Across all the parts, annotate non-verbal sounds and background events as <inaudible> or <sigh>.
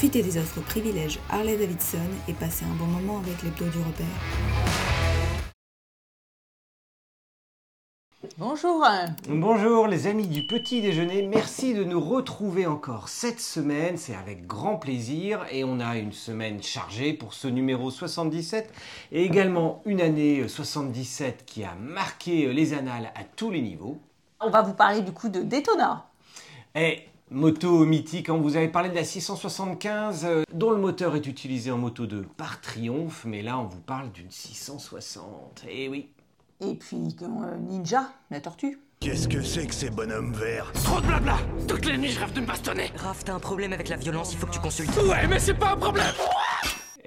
Profitez des offres privilèges Harley-Davidson et passez un bon moment avec l'hebdo du repère. Bonjour. Bonjour les amis du petit déjeuner, merci de nous retrouver encore cette semaine, c'est avec grand plaisir et on a une semaine chargée pour ce numéro 77 et également une année 77 qui a marqué les annales à tous les niveaux. On va vous parler du coup de Daytona. Et moto mythique, on vous avez parlé de la 675 euh, dont le moteur est utilisé en moto 2 par Triomphe, mais là on vous parle d'une 660. Et oui, Et puis euh, Ninja, la tortue. Qu'est-ce que c'est que ces bonhommes verts? Trop de blabla Toutes les nuits, je rêve de me bastonner Raph, t'as un problème avec la violence, il faut que tu consultes. Ouais, mais c'est pas un problème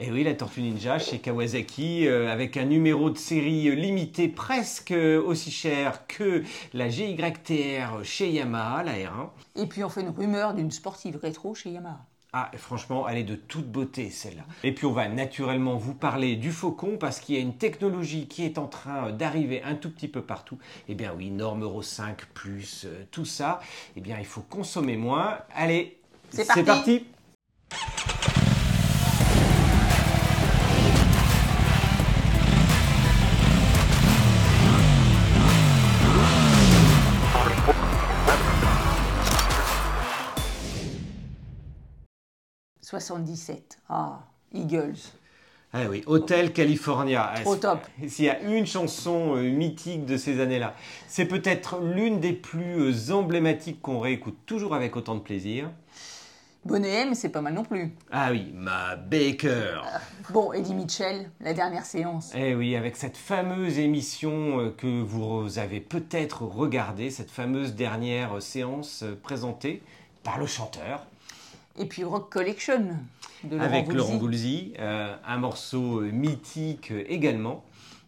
Et oui, la Tortue Ninja chez Kawasaki, euh, avec un numéro de série limité presque euh, aussi cher que la GYTR chez Yamaha, la R1. Et puis on fait une rumeur d'une sportive rétro chez Yamaha. Ah, franchement, elle est de toute beauté celle-là. Et puis on va naturellement vous parler du Faucon parce qu'il y a une technologie qui est en train d'arriver un tout petit peu partout. Eh bien oui, norme Euro 5 plus euh, tout ça. Eh bien, il faut consommer moins. Allez, C'est parti. parti. « 77. Ah, Eagles. Ah oui, Hotel California. Ah, Au c'est- top. <laughs> S'il y a une chanson euh, mythique de ces années-là, c'est peut-être l'une des plus euh, emblématiques qu'on réécoute toujours avec autant de plaisir. Bonnet M, c'est pas mal non plus. Ah oui, ma Baker. Bon, Eddie Mitchell, la dernière séance. Eh oui, avec cette fameuse émission euh, que vous avez peut-être regardée, cette fameuse dernière euh, séance euh, présentée par le chanteur, Et puis Rock Collection de Laurent avec. Laurent Goulzy, euh, un morceau euh, mythique euh, également.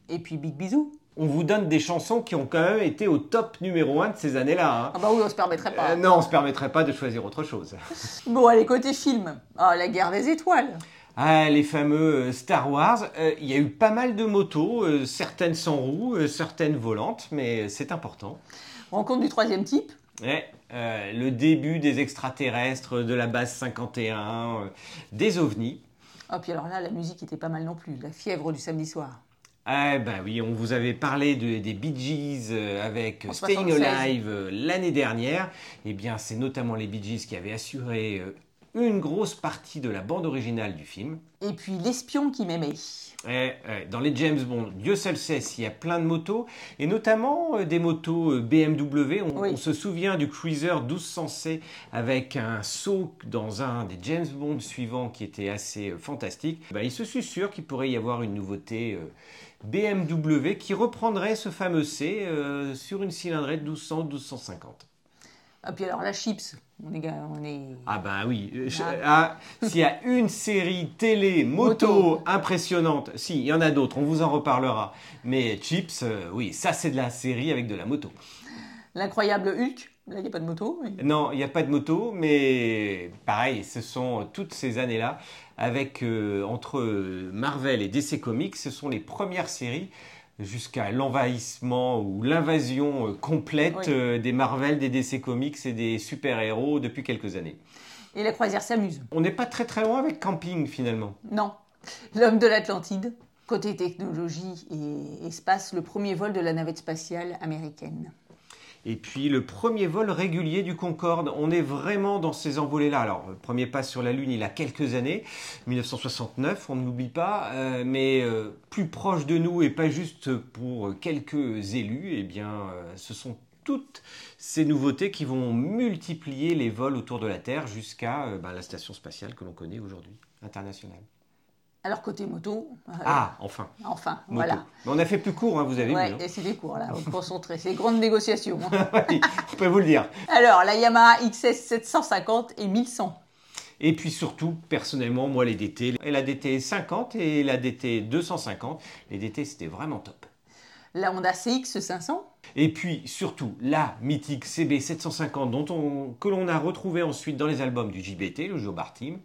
Et puis Big Bisou. On vous donne des chansons qui ont quand même été au top numéro 1 de ces années-là. hein. Ah bah oui, on se permettrait pas. Euh, non, on se permettrait pas de choisir autre chose. <laughs> Bon, allez, côté film. Ah, la guerre des étoiles. Ah, les fameux Star Wars. Euh, Il y a eu pas mal de motos, euh, certaines sans roues, euh, certaines volantes, mais c'est important. Rencontre du troisième type. Ouais, euh, le début des extraterrestres, de la base 51, euh, des ovnis. Ah, puis alors là, la musique était pas mal non plus. La fièvre du samedi soir. Ah ben oui, on vous avait parlé de- des Bee Gees euh, avec En Staying 76. Alive l'année dernière. Eh bien, c'est notamment les Bee Gees qui avaient assuré une grosse partie de la bande originale du film. Et puis l'espion qui m'aimait. Eh, eh, dans les James Bond, Dieu seul sait s'il y a plein de motos, et notamment euh, des motos euh, BMW. On, Oui. on se souvient du Cruiser 1200C avec un saut dans un des James Bond suivants qui était assez euh, fantastique. Ben, il se sûr qu'il pourrait y avoir une nouveauté BMW qui reprendrait ce fameux C euh, sur une cylindrée de 1200-1250. Ah, puis alors la chips. On est, ga- on est... Ah ben oui, euh, Ah. ah, s'il y a une série télé, moto, Moto. impressionnante, si, il y en a d'autres, on vous en reparlera. Mais Chips, euh, oui, ça c'est de la série avec de la moto. L'incroyable Hulk. Là, il n'y a pas de moto. mais- Non, il n'y a pas de moto, mais pareil, ce sont euh, toutes ces années-là, avec euh, entre Marvel et DC Comics, ce sont les premières séries jusqu'à l'envahissement ou l'invasion euh, complète Oui. euh, des Marvel, des DC Comics et des super-héros depuis quelques années. Et la croisière s'amuse. On n'est pas très très loin avec Camping finalement. Non. L'homme de l'Atlantide. Côté technologie et espace, le premier vol de la navette spatiale américaine. Et puis le premier vol régulier du Concorde, on est vraiment dans ces envolées-là. Alors, le premier pas sur la Lune, il a quelques années, 1969, on ne l'oublie pas, euh, mais euh, plus proche de nous et pas juste pour quelques élus, eh bien, euh, ce sont toutes ces nouveautés qui vont multiplier les vols autour de la Terre jusqu'à ben, la station spatiale que l'on connaît aujourd'hui, internationale. Alors côté moto, euh, Ah, enfin, enfin, moto. voilà. Mais on a fait plus court, hein, vous avez Ouais, vu. hein. et c'est des cours là, on concentré, c'est des grandes négociations. hein. Oui, on peut vous le dire. Alors, la Yamaha XS 750 et 1100. Et puis surtout, personnellement, moi, les DT, et la DT 50 et la DT 250, les DT, c'était vraiment top. La Honda CX 500. Et puis surtout, la mythique CB 750 dont on, que l'on a retrouvé ensuite dans les albums du JBT, le Joe Bar Team.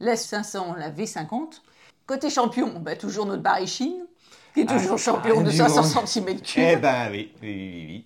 La 500, la V50. Côté champion, bah, toujours notre Sheen, qui est toujours Ah, champion ah, de du 500 monde. cm3. Eh ben oui, oui, oui, oui.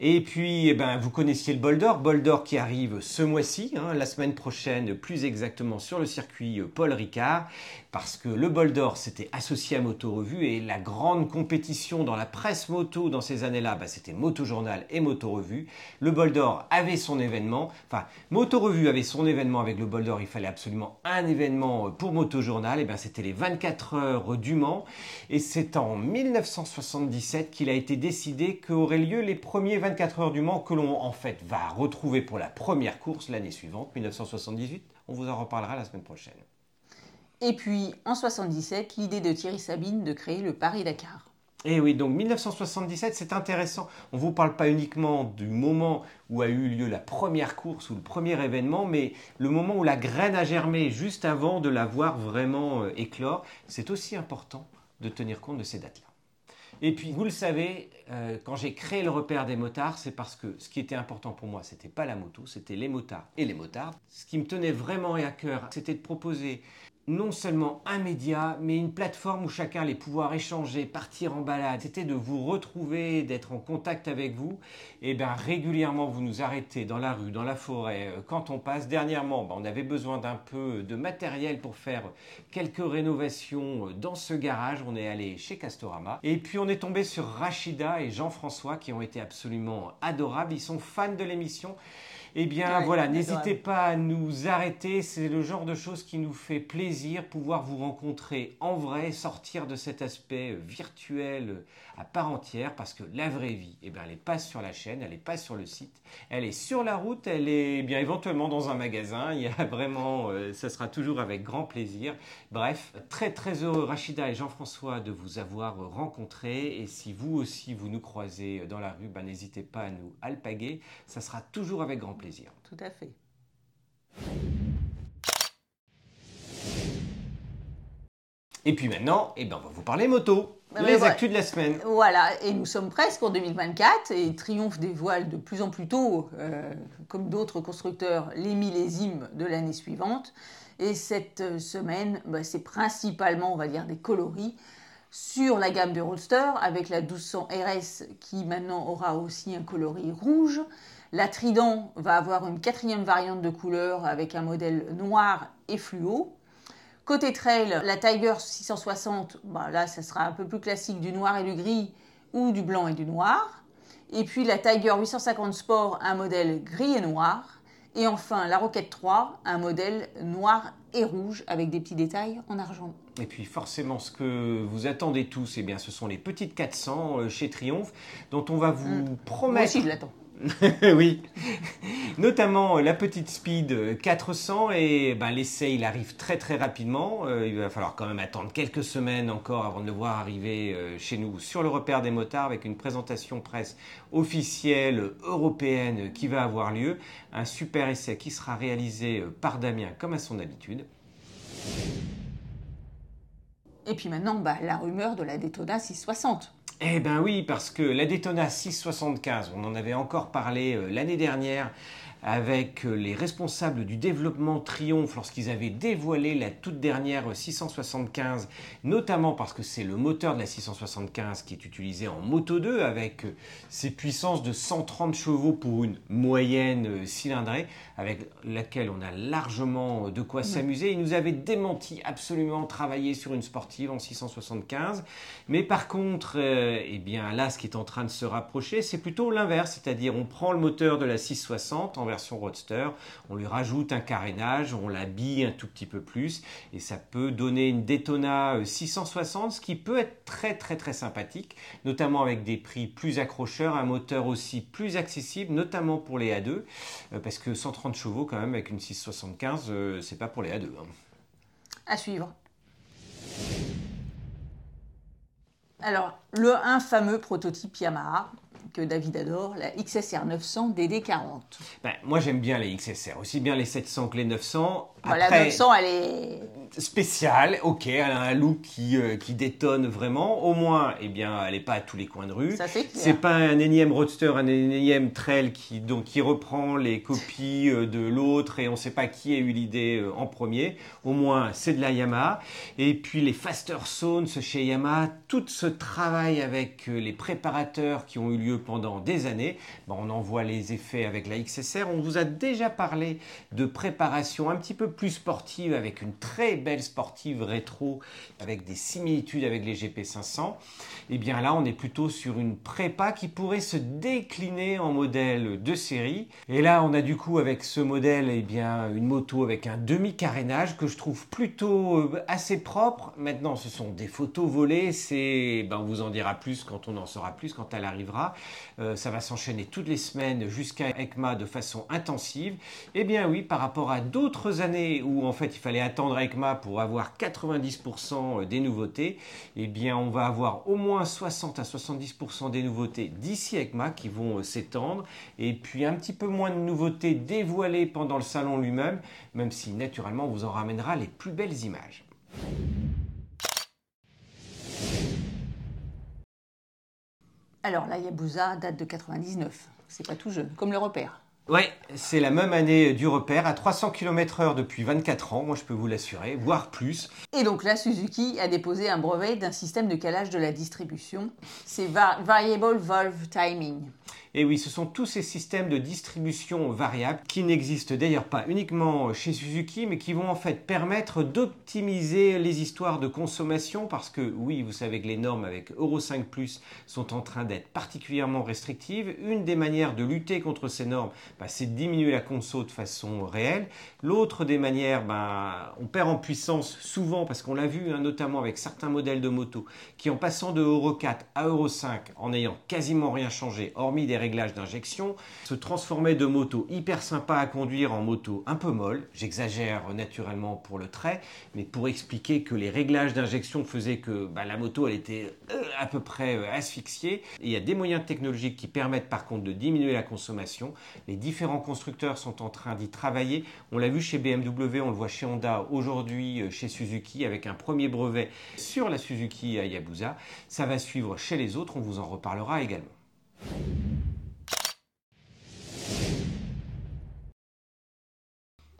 Et puis, eh ben, vous connaissiez le Bol d'Or qui arrive ce mois-ci, hein, la semaine prochaine, plus exactement sur le circuit euh, Paul Ricard, parce que le Bol d'Or s'était associé à Moto Revue et la grande compétition dans la presse moto dans ces années-là, bah, c'était Moto Journal et Moto Revue. Le Bol d'Or avait son événement, enfin, Moto Revue avait son événement avec le Bol d'Or, il fallait absolument un événement pour Moto Journal, et bien c'était les 24 heures du Mans, et c'est en 1977 qu'il a été décidé qu'auraient lieu les premiers 24 heures du Mans que l'on en fait va retrouver pour la première course l'année suivante, 1978. On vous en reparlera la semaine prochaine. Et puis en 77, l'idée de Thierry Sabine de créer le Paris-Dakar. Et eh oui, donc 1977, c'est intéressant. On ne vous parle pas uniquement du moment où a eu lieu la première course ou le premier événement, mais le moment où la graine a germé juste avant de la voir vraiment euh, éclore. C'est aussi important de tenir compte de ces dates-là. Et puis, vous le savez, euh, quand j'ai créé le repère des motards, c'est parce que ce qui était important pour moi, c'était pas la moto, c'était les motards et les motards. Ce qui me tenait vraiment à cœur, c'était de proposer non seulement un média, mais une plateforme où chacun allait pouvoir échanger, partir en balade. C'était de vous retrouver, d'être en contact avec vous. Et bien régulièrement, vous nous arrêtez dans la rue, dans la forêt, euh, quand on passe. Dernièrement, ben, on avait besoin d'un peu de matériel pour faire quelques rénovations euh, dans ce garage. On est allé chez Castorama. Et puis on est tombé sur Rachida et Jean-François qui ont été absolument adorables. Ils sont fans de l'émission. Eh bien voilà, n'hésitez pas à nous arrêter, c'est le genre de choses qui nous fait plaisir, pouvoir vous rencontrer en vrai, sortir de cet aspect virtuel à part entière, parce que la vraie vie, eh bien, elle n'est pas sur la chaîne, elle n'est pas sur le site, elle est sur la route, elle est eh bien éventuellement dans un magasin, il y a vraiment, euh, ça sera toujours avec grand plaisir. Bref, très très heureux Rachida et Jean-François de vous avoir rencontrés, et si vous aussi vous nous croisez dans la rue, ben, n'hésitez pas à nous alpaguer, ça sera toujours avec grand plaisir. Tout à fait. Et puis maintenant, eh ben, on va vous parler moto. Bah, les actus de la semaine. Voilà, et nous sommes presque en 2024 et Triomphe dévoile de plus en plus tôt, euh, comme d'autres constructeurs, les millésimes de l'année suivante. Et cette euh, semaine, bah, c'est principalement, on va dire, des coloris sur la gamme de Roadster avec la 1200 RS qui maintenant aura aussi un coloris rouge. La Trident va avoir une quatrième variante de couleur avec un modèle noir et fluo. Côté trail, la Tiger 660, bah là, ça sera un peu plus classique du noir et du gris ou du blanc et du noir. Et puis la Tiger 850 Sport, un modèle gris et noir. Et enfin la Rocket 3, un modèle noir et rouge avec des petits détails en argent. Et puis forcément, ce que vous attendez tous, eh bien, ce sont les petites 400 euh, chez Triomphe, dont on va vous Moi promettre... aussi, je l'attends. <laughs> oui, notamment la petite Speed 400 et ben, l'essai il arrive très très rapidement. Euh, il va falloir quand même attendre quelques semaines encore avant de le voir arriver euh, chez nous sur le repère des motards avec une présentation presse officielle européenne qui va avoir lieu. Un super essai qui sera réalisé euh, par Damien comme à son habitude. Et puis maintenant, bah, la rumeur de la Daytona 660. Eh ben oui, parce que la Daytona 675, on en avait encore parlé euh, l'année dernière avec euh, les responsables du développement Triomphe lorsqu'ils avaient dévoilé la toute dernière 675, notamment parce que c'est le moteur de la 675 qui est utilisé en Moto 2 avec euh, ses puissances de 130 chevaux pour une moyenne euh, cylindrée avec laquelle on a largement de quoi s'amuser. Ils nous avaient démenti absolument travailler sur une sportive en 675, mais par contre, eh bien là, ce qui est en train de se rapprocher, c'est plutôt l'inverse, c'est-à-dire on prend le moteur de la 660 en version roadster, on lui rajoute un carénage, on l'habille un tout petit peu plus et ça peut donner une Daytona 660, ce qui peut être très très très sympathique, notamment avec des prix plus accrocheurs, un moteur aussi plus accessible, notamment pour les A2, euh, parce que 130 chevaux quand même avec une 675, euh, c'est pas pour les A2. hein. À suivre. Alors, le un fameux prototype Yamaha que David adore, la XSR 900 DD40. Ben, moi j'aime bien les XSR, aussi bien les 700 que les 900. Voilà, Après, 900, elle est spéciale, ok, elle a un look qui, euh, qui détonne vraiment. Au moins, eh bien, elle n'est pas à tous les coins de rue. Ça, c'est clair. C'est pas un énième roadster, un énième trail qui, donc, qui reprend les copies euh, de l'autre et on ne sait pas qui a eu l'idée euh, en premier. Au moins, c'est de la Yamaha. Et puis les Faster Zones chez Yamaha, tout ce travail avec les préparateurs qui ont eu lieu pendant des années, ben, on en voit les effets avec la XSR. On vous a déjà parlé de préparation un petit peu plus sportive avec une très belle sportive rétro avec des similitudes avec les GP500. Et bien là, on est plutôt sur une prépa qui pourrait se décliner en modèle de série. Et là, on a du coup avec ce modèle, eh bien, une moto avec un demi-carénage que je trouve plutôt euh, assez propre. Maintenant, ce sont des photos volées. C'est, ben, on vous en dira plus quand on en saura plus, quand elle arrivera. Euh, ça va s'enchaîner toutes les semaines jusqu'à ECMA de façon intensive. Eh bien oui, par rapport à d'autres années où en fait il fallait attendre ECMA pour avoir 90% des nouveautés, eh bien on va avoir au moins 60 à 70% des nouveautés d'ici ECMA qui vont euh, s'étendre et puis un petit peu moins de nouveautés dévoilées pendant le salon lui-même, même si naturellement on vous en ramènera les plus belles images. Alors, la Yabusa date de 99. C'est pas tout jeune, comme le repère. Ouais, c'est la même année du repère, à 300 km/h depuis 24 ans, moi je peux vous l'assurer, voire plus. Et donc là, Suzuki a déposé un brevet d'un système de calage de la distribution. C'est Va- Variable Valve Timing. Et oui, ce sont tous ces systèmes de distribution variable qui n'existent d'ailleurs pas uniquement chez Suzuki, mais qui vont en fait permettre d'optimiser les histoires de consommation parce que oui, vous savez que les normes avec Euro 5 Plus sont en train d'être particulièrement restrictives. Une des manières de lutter contre ces normes, bah, c'est de diminuer la conso de façon réelle. L'autre des manières, bah, on perd en puissance souvent parce qu'on l'a vu hein, notamment avec certains modèles de moto qui en passant de Euro 4 à Euro 5 en n'ayant quasiment rien changé, hormis des réglages d'injection, se transformaient de moto hyper sympa à conduire en moto un peu molle. J'exagère naturellement pour le trait, mais pour expliquer que les réglages d'injection faisaient que bah, la moto elle était euh, à peu près euh, asphyxiée. Il y a des moyens technologiques qui permettent par contre de diminuer la consommation. Les différents constructeurs sont en train d'y travailler. On l'a vu chez BMW, on le voit chez Honda, aujourd'hui euh, chez Suzuki avec un premier brevet sur la Suzuki Hayabusa. Ça va suivre chez les autres, on vous en reparlera également.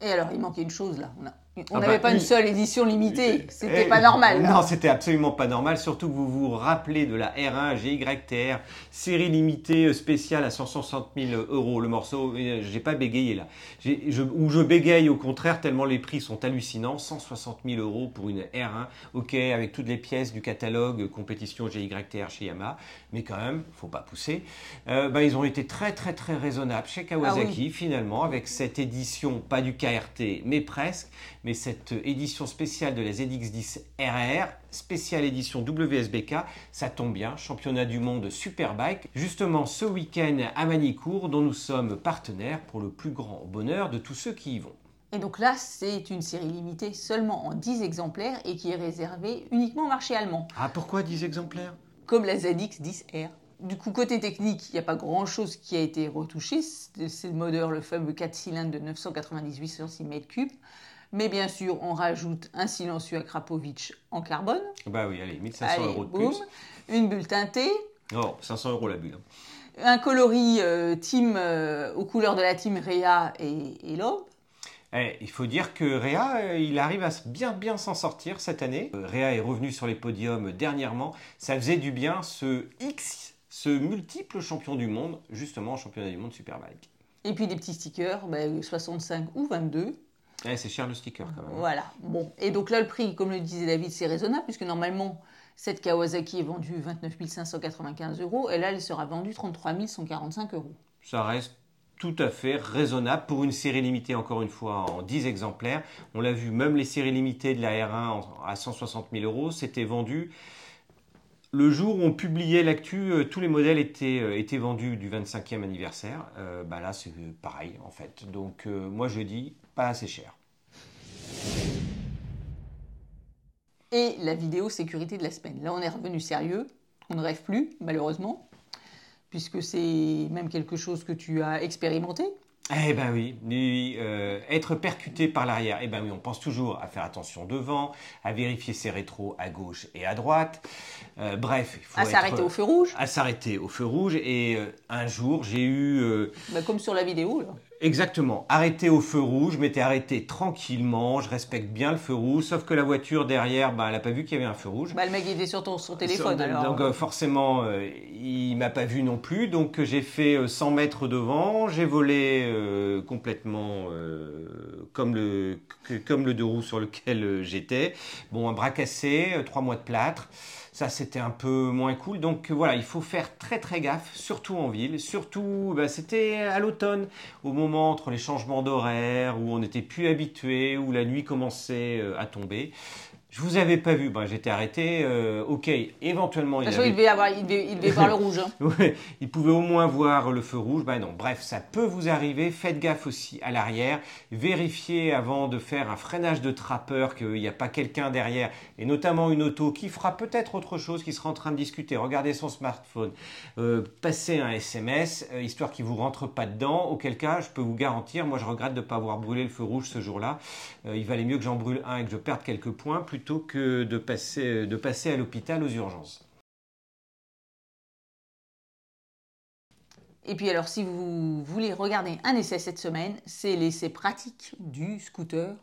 Et alors, il manquait une chose là. On a- On Ah n'avait bah, pas une seule édition limitée. C'était Eh, pas normal. Non, c'était absolument pas normal, surtout que vous vous rappelez de la R1 GYTR, série limitée euh, spéciale à 160 000 euros le morceau. Euh, J'ai pas bégayé là. Je, ou je bégaye au contraire, tellement les prix sont hallucinants. 160 000 euros pour une R1, ok, avec toutes les pièces du catalogue euh, compétition GYTR chez Yamaha, mais quand même, faut pas pousser. Euh, ben, ils ont été très très très raisonnables chez Kawasaki finalement, avec cette édition, pas du KRT, mais presque, mais cette édition spéciale de la ZX10 RR, spéciale édition WSBK, ça tombe bien, championnat du monde Superbike, justement ce week-end à Manicourt, dont nous sommes partenaires pour le plus grand bonheur de tous ceux qui y vont. Et donc là, c'est une série limitée seulement en 10 exemplaires et qui est réservée uniquement au marché allemand, Ah, pourquoi 10 exemplaires? Comme la ZX10R. Du coup, côté technique, il n'y a pas grand-chose qui a été retouché. C'est c'est le moteur, le fameux 4 cylindres de 998 cm3. Mais bien sûr, on rajoute un silencieux à Krapovic en carbone. Bah oui, allez, 1500 Allez, euros de boum. plus. Une bulle teintée. Oh, 500 euros la bulle. hein. Un coloris euh, team euh, aux couleurs de la team Réa et, et. Eh, il faut dire que Réa, euh, il arrive à bien bien s'en sortir cette année. Réa est revenu sur les podiums dernièrement. Ça faisait du bien ce X, ce multiple champion du monde, justement en championnat du monde Superbike. Et puis des petits stickers, ben, 65 ou 22. C'est cher le sticker quand même. Voilà. Bon. Et donc là, le prix, comme le disait David, c'est raisonnable, puisque normalement, cette Kawasaki est vendue 29 595 euros, et là, elle sera vendue 33 145 euros. Ça reste tout à fait raisonnable pour une série limitée, encore une fois, en 10 exemplaires. On l'a vu, même les séries limitées de la R1 en- à 160 000 euros, c'était vendu. Le jour où on publiait l'actu, euh, tous les modèles étaient, euh, vendus du 25e anniversaire. Euh, bah là, c'est pareil, en fait. Donc, moi, je dis pas assez cher. Et la vidéo sécurité de la semaine. Là, on est revenu sérieux. On ne rêve plus, malheureusement, puisque c'est même quelque chose que tu as expérimenté. Eh ben oui, euh, être percuté par l'arrière. Eh ben oui, on pense toujours à faire attention devant, à vérifier ses rétros à gauche et à droite. Euh, bref, il faut À s'arrêter au feu rouge, À s'arrêter au feu rouge. Et euh, un jour, j'ai eu bah, comme sur la vidéo. Là. Exactement arrêté au feu rouge. Je m'étais arrêté tranquillement. Je respecte bien le feu rouge, sauf que la voiture derrière, ben, elle n'a pas vu qu'il y avait un feu rouge. Bah, le mec il était sur ton, son téléphone. Alors. Donc euh, forcément, euh, il m'a pas vu non plus. Donc euh, j'ai fait euh, 100 mètres devant, j'ai volé euh, complètement euh, comme le que- comme le deux roues sur lequel j'étais. Bon, un bras cassé, trois mois de plâtre. Ça, c'était un peu moins cool. Donc euh, voilà, il faut faire très très gaffe, surtout en ville. Surtout, bah, c'était à l'automne, au moment entre les changements d'horaire, où on n'était plus habitué, où la nuit commençait euh, à tomber. Je vous avais pas vu, bah, j'étais arrêté. euh, ok, éventuellement, De il toute façon, avait il devait, avoir, il devait, il devait <laughs> voir le rouge. hein. Ouais, il pouvait au moins voir le feu rouge. Ben non, bref, ça peut vous arriver. Faites gaffe aussi à l'arrière. Vérifiez avant de faire un freinage de trappeur qu'il n'y a pas quelqu'un derrière, et notamment une auto qui fera peut-être autre chose, qui sera en train de discuter. Regardez son smartphone. Euh, passez un SMS, euh, histoire qu'il vous rentre pas dedans. Auquel cas, je peux vous garantir, moi je regrette de ne pas avoir brûlé le feu rouge ce jour-là. Il valait mieux que j'en brûle un et que je perde quelques points plutôt que de passer, de passer à l'hôpital aux urgences. Et puis alors, si vous voulez regarder un essai cette semaine, c'est l'essai pratique du scooter.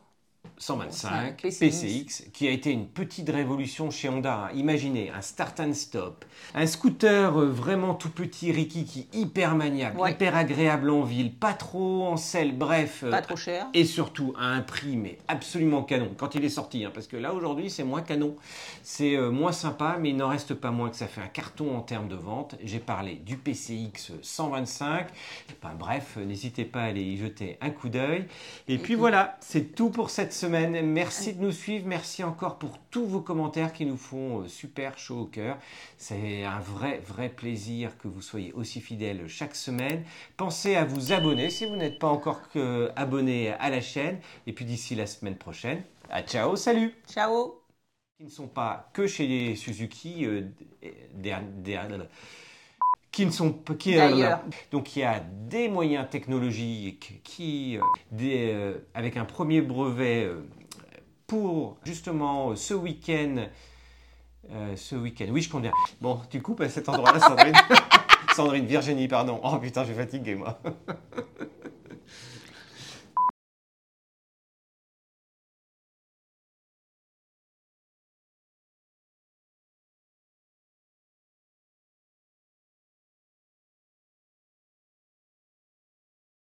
125 PCX. Qui a été une petite révolution chez Honda. Imaginez un start and stop, un scooter euh, vraiment tout petit, rikiki, hyper maniable, Ouais. hyper agréable en ville, pas trop en selle, bref. euh, Pas trop cher. et surtout à un prix mais absolument canon quand il est sorti hein, parce que là aujourd'hui c'est moins canon c'est euh, moins sympa mais il n'en reste pas moins que ça fait un carton en termes de vente j'ai parlé du PCX 125 Enfin, bref n'hésitez pas à aller y jeter un coup d'œil et puis voilà c'est tout pour cette semaine merci de nous suivre. Merci encore pour tous vos commentaires qui nous font euh, super chaud au cœur. C'est un vrai vrai plaisir que vous soyez aussi fidèles chaque semaine. Pensez à vous abonner si vous n'êtes pas encore que abonné à la chaîne. Et puis d'ici la semaine prochaine, à ciao, salut. Ciao. Qui ne sont pas que chez les Suzuki, euh, der- der- qui ne sont pas... qui- donc il y a des moyens technologiques qui, euh, des, euh, avec un premier brevet euh, pour justement ce week-end, ce week-end, oui je bien. Bon, tu coupes à cet endroit-là, Sandrine <laughs> Sandrine, Virginie, pardon. Oh putain, je suis fatigué moi. <laughs>